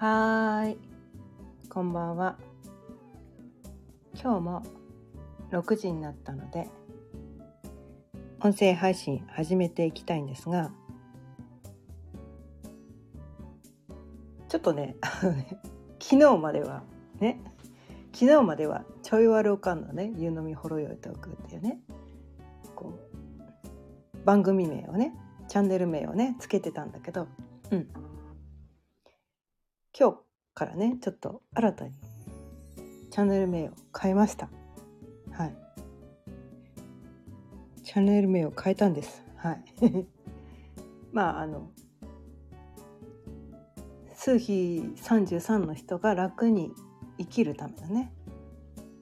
はーい、こんばんは。今日も6時になったので、音声配信始めていきたいんですが、ちょっとね、昨日まではね、昨日まではちょい悪おかんのね、湯飲みほろよいトークっていうね、こう、番組名をね、チャンネル名をね、つけてたんだけど、うん。今日からねちょっと新たにチャンネル名を変えました。はい。チャンネル名を変えたんです。はい。まああの数比33の人が楽に生きるためのね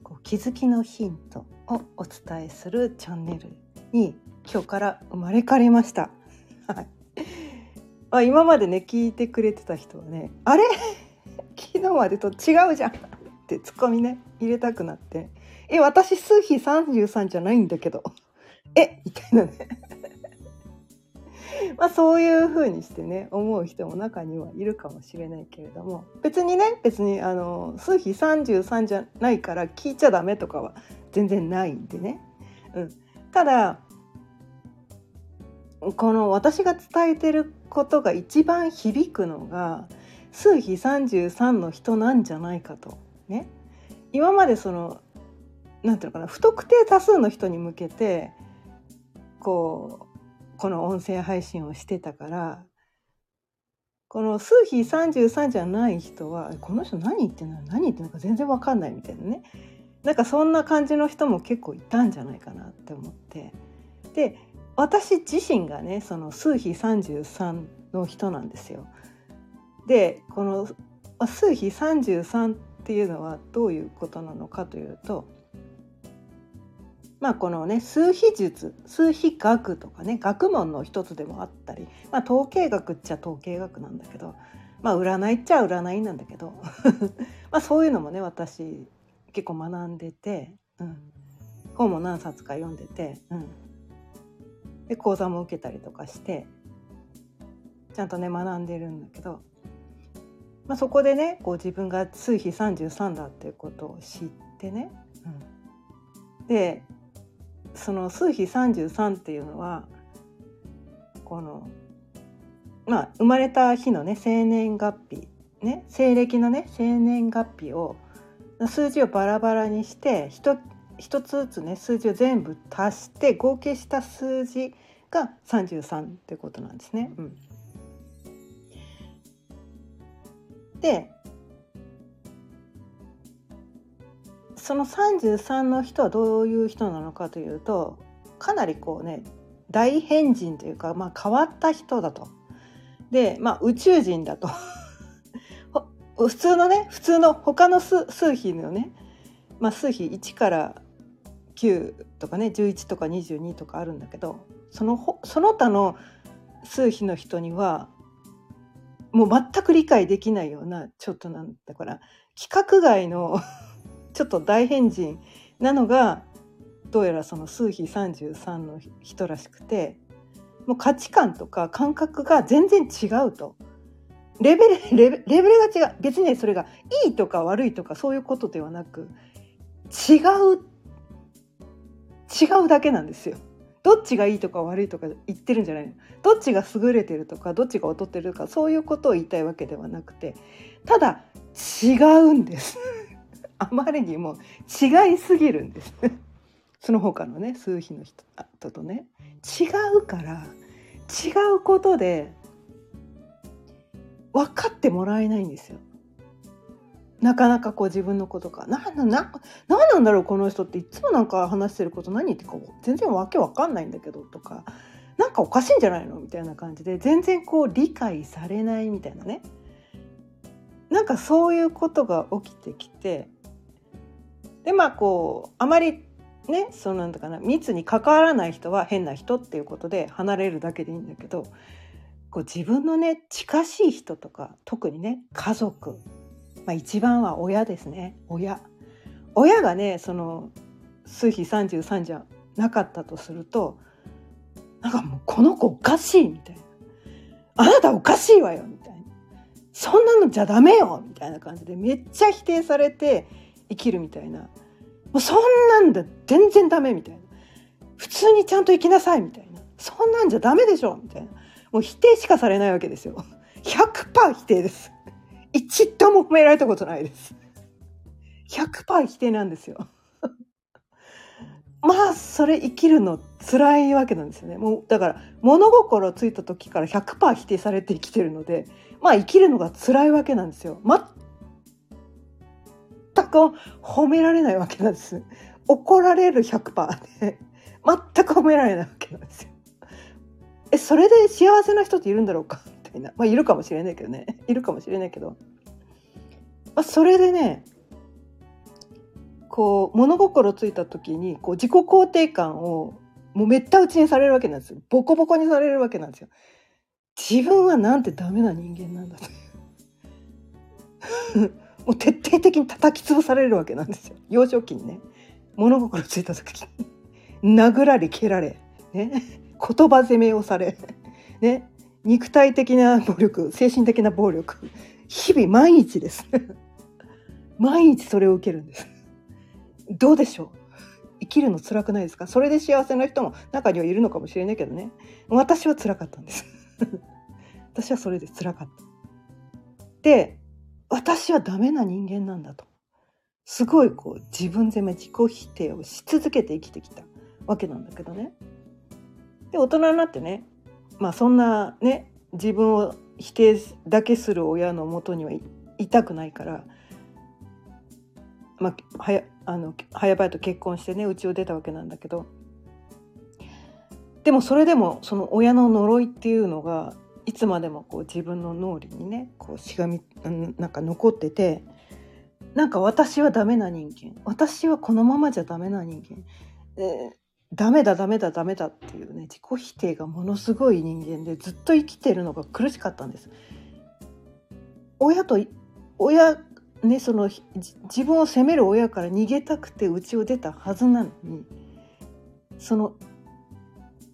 こう気づきのヒントをお伝えするチャンネルに今日から生まれ変わりました。はい。あ今までね聞いてくれてた人はねあれ？日までと違うじゃん。ってツッコミね入れたくなって「え私数比33じゃないんだけど。えみたいなね。まあそういう風にしてね思う人も中にはいるかもしれないけれども。別にね別にあの数比33じゃないから聞いちゃダメとかは全然ないんでね、うん、ただこの私が伝えてることが一番響くのが数比33の人なんじゃないかと。ね。今までそのなんていうのかな不特定多数の人に向けてこうこの音声配信をしてたからこの数比33じゃない人はこの人何言ってんの？何言ってんのか全然わかんないみたいなね。なんかそんな感じの人も結構いたんじゃないかなって思って。で私自身がねその数比33の人なんですよ。でこの数比33っていうのはどういうことなのかというとまあこのね数比術数比学とかね学問の一つでもあったり、まあ、統計学っちゃ統計学なんだけどまあ占いっちゃ占いなんだけど まあそういうのもね私結構学んでて、うん、本も何冊か読んでて、うん、で講座も受けたりとかしてちゃんとね学んでるんだけど、まあ、そこでねこう自分が数比33だっていうことを知ってね、うん、でその数比33っていうのはこのまあ生まれた日のね生年月日ね西暦のね生年月日を数字をバラバラにして一つずつね数字を全部足して合計した数字が33ってことなんですね。うん。でその33の人はどういう人なのかというとかなりこうね大変人というか、まあ、変わった人だと。で、まあ、宇宙人だと。普通のね普通の他の数数比のね、まあ、数比1から9とかね11とか22とかあるんだけどそのその他の数比の人にはもう全く理解できないようなちょっとなんだから規格外の ちょっと大変人なのがどうやらその数比33の人らしくてもう価値観とか感覚が全然違うと。レベル レベレベルが違う別にそれがいいとか悪いとかそういうことではなく違う違うだけなんですよ。どっちがいいとか悪いとか言ってるんじゃないの？どっちが優れてるとかどっちが劣ってるとかそういうことを言いたいわけではなくてただ違うんです。あまりにも違いすぎるんです。その他のね数比の人とね。違うから違うことで分かってもらえないんですよ。なかなかこう自分のことか。ななな何なんだろうこの人っていつもなんか話してること何言ってか全然わけわかんないんだけどとか。なんかおかしいんじゃないのみたいな感じで全然こう理解されないみたいなね。なんかそういうことが起きてきて。でまあこうあまりねそうなんだかな密に関わらない人は変な人っていうことで離れるだけでいいんだけどこう自分のね近しい人とか特にね家族まあ、一番は親ですね。親。親がねその数比33じゃなかったとするとなんかもうこの子おかしいみたいな。あなたおかしいわよみたいな。そんなのじゃダメよみたいな感じでめっちゃ否定されて生きるみたいな。もうそんなんだ全然ダメみたいな。普通にちゃんと生きなさいみたいな。そんなんじゃダメでしょみたいな。もう否定しかされないわけですよ。100%否定です。一度も褒められたことないです。100%否定なんですよ。まあそれ生きるの辛いわけなんですよね。もうだから物心ついた時から100%否定されて生きてるのでまあ生きるのが辛いわけなんですよ。全く褒められないわけなんです。怒られる100%で全く褒められないわけなんですよ。えそれで幸せな人っているんだろうか？たいな。まあいるかもしれないけどね。いるかもしれないけど、まあ、それでねこう物心ついた時にこう自己肯定感をもうめった打ちにされるわけなんですよ。ボコボコにされるわけなんですよ。自分はなんてダメな人間なんだと もう徹底的に叩き潰されるわけなんですよ。幼少期にね。物心ついた時に。殴られ蹴られ。ね。言葉責めをされ。ね。肉体的な暴力精神的な暴力。日々毎日です。毎日それを受けるんです。どうでしょう？生きるの辛くないですか？それで幸せな人も中にはいるのかもしれないけどね。私は辛かったんです。私はそれで辛かった。で私はダメな人間なんだと。すごいこう自分責め自己否定をし続けて生きてきたわけなんだけどね。で大人になってねまあそんなね自分を否定だけする親のもとにはいたくないからまあ、はやあの早々と結婚してね家を出たわけなんだけどでもそれでもその親の呪いっていうのがいつまでもこう自分の脳裏にねこうしがみなんか残っててなんか私はダメな人間私はこのままじゃダメな人間、え、ダメだダメだダメだっていうね自己否定がものすごい人間でずっと生きてるのが苦しかったんです。親と親ね、その自分を責める親から逃げたくて家を出たはずなのにその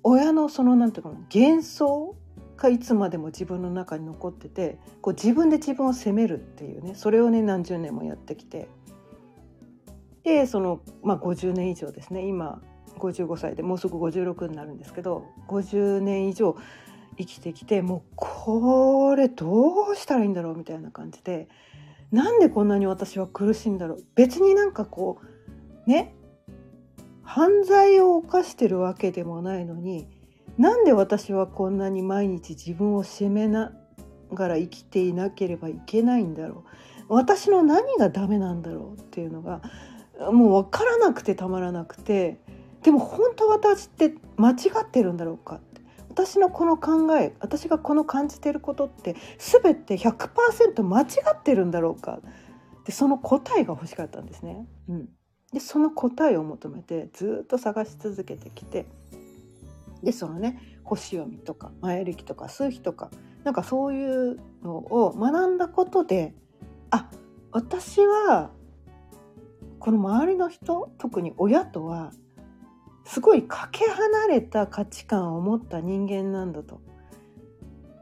親のそのなんていうかな幻想がいつまでも自分の中に残っててこう自分で自分を責めるっていうねそれをね何十年もやってきてでその、まあ、50年以上ですね今55歳でもうすぐ56になるんですけど50年以上生きてきてもうこれどうしたらいいんだろうみたいな感じでなんでこんなに私は苦しいんだろう。別になんかこうね犯罪を犯してるわけでもないのになんで私はこんなに毎日自分を責めながら生きていなければいけないんだろう。私の何がダメなんだろうっていうのがもう分からなくてたまらなくてでも本当私って間違ってるんだろうか私のこの考え私がこの感じてることって全て100%間違ってるんだろうか。でその答えが欲しかったんですね。うん、でその答えを求めてずっと探し続けてきてでそのね星読みとか前歴とか数秘とかなんかそういうのを学んだことであ私はこの周りの人特に親とはすごいかけ離れた価値観を持った人間なんだと。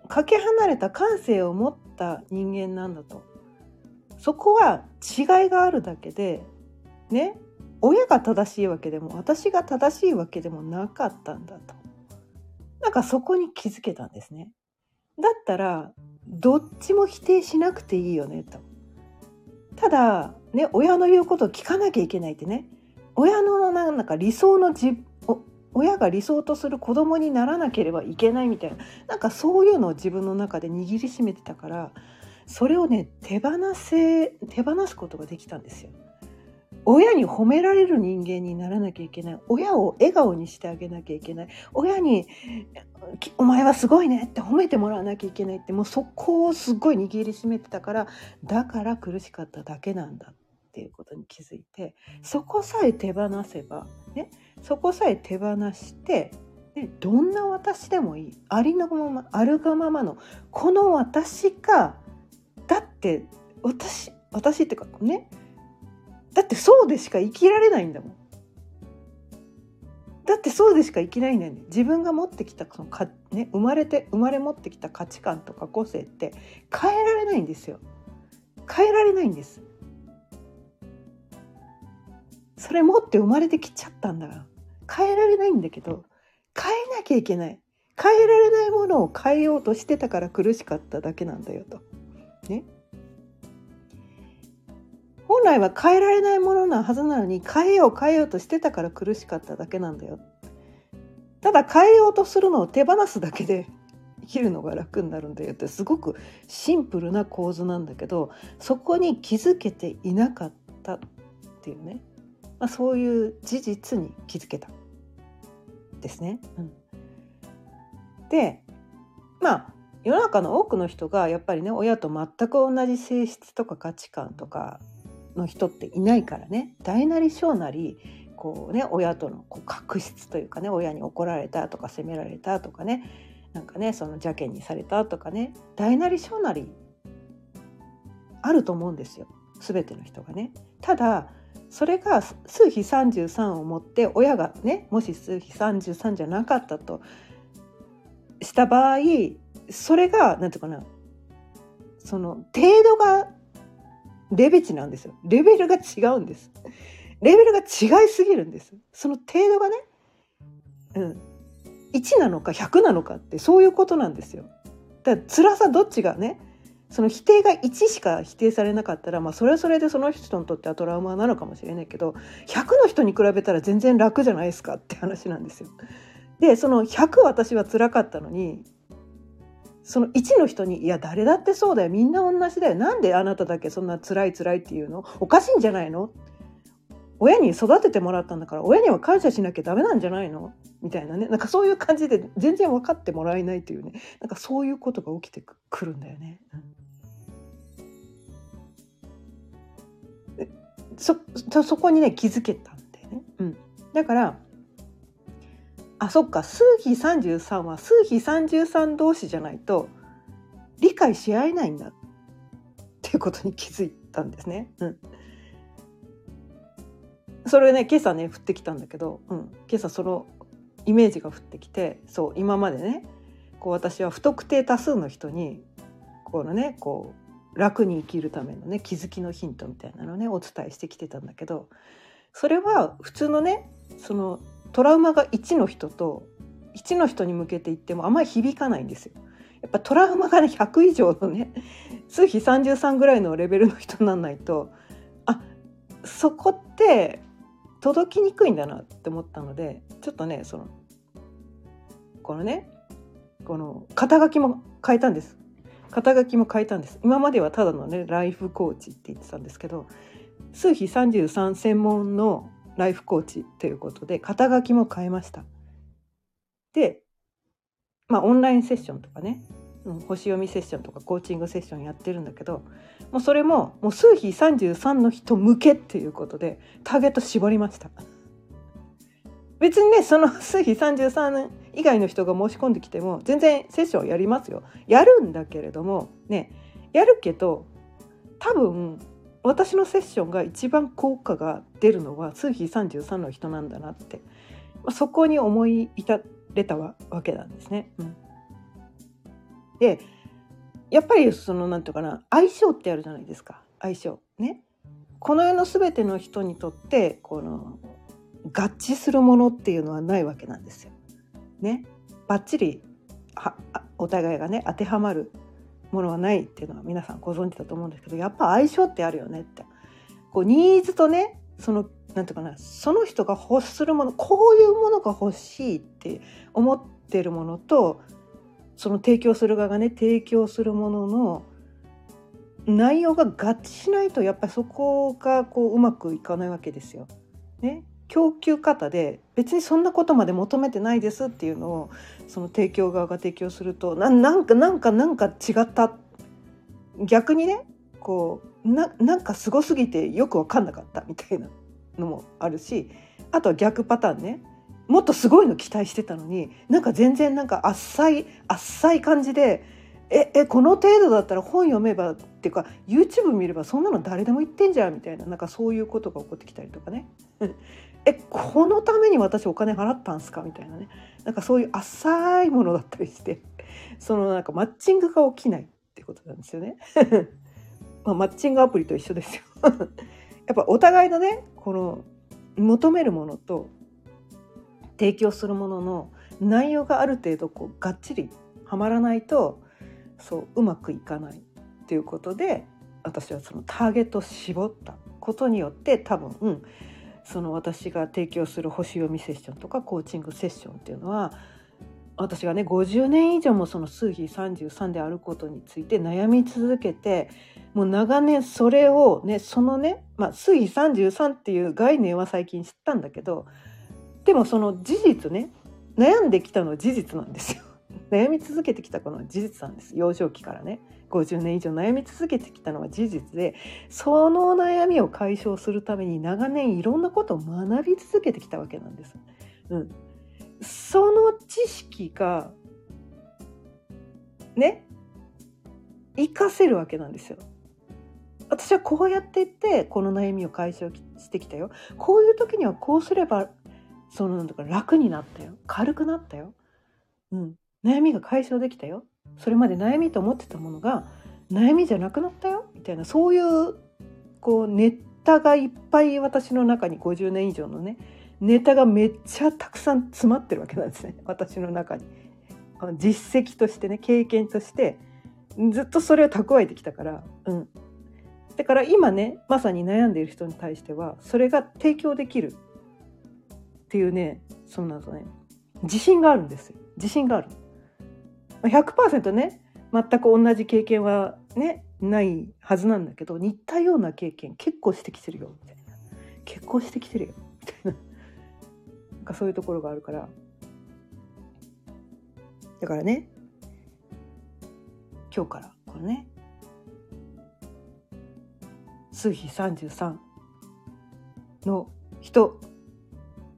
かけ離れた感性を持った人間なんだと。そこは違いがあるだけでね親が正しいわけでも私が正しいわけでもなかったんだと。なんかそこに気づけたんですね。だったらどっちも否定しなくていいよねと。ただね親の言うことを聞かなきゃいけないってね。親のなんか理想のじ親が理想とする子供にならなければいけないみたいななんかそういうのを自分の中で握りしめてたからそれをね手放せ手放すことができたんですよ。親に褒められる人間にならなきゃいけない。親を笑顔にしてあげなきゃいけない。親に「お前はすごいね」って褒めてもらわなきゃいけないってもうそこをすごい握りしめてたからだから苦しかっただけなんだっていうことに気づいてそこさえ手放せば、ね、そこさえ手放して、ね、どんな私でもいいありのままあるがままのこの私がだって私私っていうかねだってそうでしか生きられないんだもん。だってそうでしか生きないんだよね。自分が持ってきたそのか、ね、生まれて生まれ持ってきた価値観とか個性って変えられないんですよ。変えられないんですそれ持って生まれてきちゃったんだから変えられないんだけど変えなきゃいけない変えられないものを変えようとしてたから苦しかっただけなんだよと。ね。本来は変えられないものなはずなのに変えよう変えようとしてたから苦しかっただけなんだよ。ただ変えようとするのを手放すだけで生きるのが楽になるんだよってすごくシンプルな構図なんだけどそこに気づけていなかったっていうね、まあ、そういう事実に気づけたですね。うん。でまあ世の中の多くの人がやっぱりね親と全く同じ性質とか価値観とかの人っていないからね。大なり小なりこうね親とのこう確執というかね親に怒られたとか責められたとかね。なんかねその邪険にされたとかね。大なり小なりあると思うんですよ。全ての人がね。ただそれが数比33を持って親がねもし数比33じゃなかったとした場合それが何て言うかなその程度がレベチなんですよ。レベルが違うんです。レベルが違いすぎるんです。その程度がね、うん、1なのか100なのかってそういうことなんですよ。だから辛さどっちがねその否定が1しか否定されなかったら、まあ、それはそれでその人にとってはトラウマなのかもしれないけど100の人に比べたら全然楽じゃないですかって話なんですよ。でその100私は辛かったのにその1の人に「いや誰だってそうだよ。みんな同じだよ。なんであなただけそんな辛い辛いっていうの？おかしいんじゃないの?」親に育ててもらったんだから親には感謝しなきゃダメなんじゃないの？みたいなね。なんかそういう感じで全然分かってもらえないというね。なんかそういうことが起きてくるんだよね。うん、そそこにね気づけたんだよね。うん、だからあそっか数比33は数比33同士じゃないと理解し合えないんだっていうことに気づいたんですね。うん、それね今朝ね降ってきたんだけど、うん、今朝そのイメージが降ってきてそう今までねこう私は不特定多数の人にこのねこう楽に生きるためのね気づきのヒントみたいなのをねお伝えしてきてたんだけどそれは普通のねそのトラウマが1の人と1の人に向けて言ってもあまり響かないんですよ。やっぱトラウマがね100以上のね数比33ぐらいのレベルの人になんないとあそこって届きにくいんだなって思ったのでちょっとねそのこのねこの肩書きも変えたんです肩書きも変えたんです今まではただのねライフコーチって言ってたんですけど数比33専門のライフコーチということで肩書きも変えました。で、まあオンラインセッションとかね、うん、星読みセッションとかコーチングセッションやってるんだけどもうそれももう数比33の人向けっていうことでターゲット絞りました。別にねその数比33以外の人が申し込んできても全然セッションやりますよ。やるんだけれどもねやるけど多分私のセッションが一番効果が出るのは数比33の人なんだなって、そこに思い至れたわけなんですね。うん、でやっぱりその何て言うかな相性ってあるじゃないですか相性ね。この世の全ての人にとってこの合致するものっていうのはないわけなんですよ。ね。バッチリお互いがね当てはまるものはないっていうのは皆さんご存知だと思うんですけどやっぱ相性ってあるよねってこうニーズとねそのなんていうかなその人が欲するものこういうものが欲しいって思ってるものとその提供する側がね提供するものの内容が合致しないとやっぱりそこがこううまくいかないわけですよ。ね、供給方で別にそんなことまで求めてないですっていうのをその提供側が提供するとななんかなんかなんか違った。逆にねこうななんかすごすぎてよく分かんなかったみたいなのもあるしあとは逆パターンね。もっとすごいの期待してたのになんか全然なんかあっさいあっさい感じでええこの程度だったら本読めばっていうか YouTube 見ればそんなの誰でも言ってんじゃんみたいななんかそういうことが起こってきたりとかね。えこのために私お金払ったんすか？みたいなね。なんかそういう浅いものだったりして。そのなんかマッチングが起きないっていことなんですよね。まあ、マッチングアプリと一緒ですよ。やっぱお互いのねこの求めるものと提供するものの内容がある程度こうがっちりはまらないとそううまくいかないっていうことで私はそのターゲットを絞ったことによって多分、うん、その私が提供する星読みセッションとかコーチングセッションっていうのは私がね50年以上もその数比33であることについて悩み続けてもう長年それをねそのね、まあ、数比33っていう概念は最近知ったんだけどでもその事実ね悩んできたのは事実なんですよ。悩み続けてきたこの事実なんです幼少期からね50年以上悩み続けてきたのは事実でその悩みを解消するために長年いろんなことを学び続けてきたわけなんです。うん、その知識がね活かせるわけなんですよ。私はこうやっていってこの悩みを解消してきたよ。こういう時にはこうすればそのなんとか楽になったよ。軽くなったよ。うん。悩みが解消できたよ。それまで悩みと思ってたものが悩みじゃなくなったよみたいなそういうこうネタがいっぱい私の中に50年以上のねネタがめっちゃたくさん詰まってるわけなんですね私の中に。実績としてね経験としてずっとそれを蓄えてきたから、うん、だから今ねまさに悩んでいる人に対してはそれが提供できるっていうねそんなとね自信があるんですよ自信がある。100%ね全く同じ経験はねないはずなんだけど似たような経験結構してきてるよみたいな。結構してきてるよみたいな。なんかそういうところがあるから。だからね今日からこのね数比33の人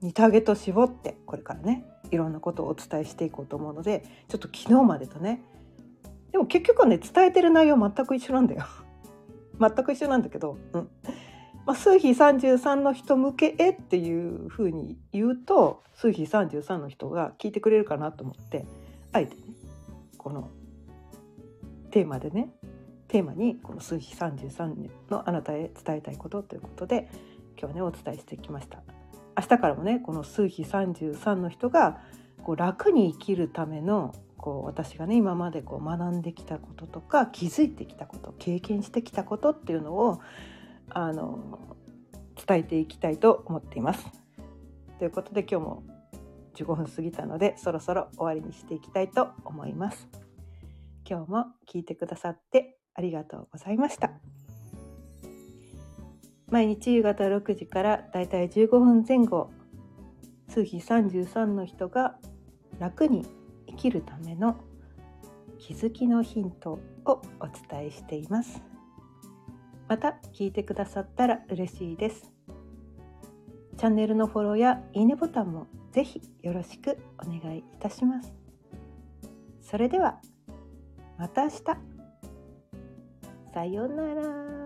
にターゲット絞ってこれからね。いろんなことをお伝えしていこうと思うのでちょっと昨日までとね。でも結局はね伝えてる内容全く一緒なんだよ。全く一緒なんだけど、うん。まあ、数比33の人向けへっていうふうに言うと数比33の人が聞いてくれるかなと思ってあえてねこのテーマでねテーマにこの数比33のあなたへ伝えたいことということで今日ねお伝えしてきました。明日からもねこの数比33の人がこう楽に生きるためのこう私がね今までこう学んできたこととか気づいてきたこと経験してきたことっていうのをあの伝えていきたいと思っています。ということで今日も15分過ぎたのでそろそろ終わりにしていきたいと思います。今日も聞いてくださってありがとうございました。毎日夕方6時からだいたい15分前後数比33の人が楽に生きるための気づきのヒントをお伝えしています。また聞いてくださったら嬉しいです。チャンネルのフォローやいいねボタンもぜひよろしくお願いいたします。それではまた明日。さようなら。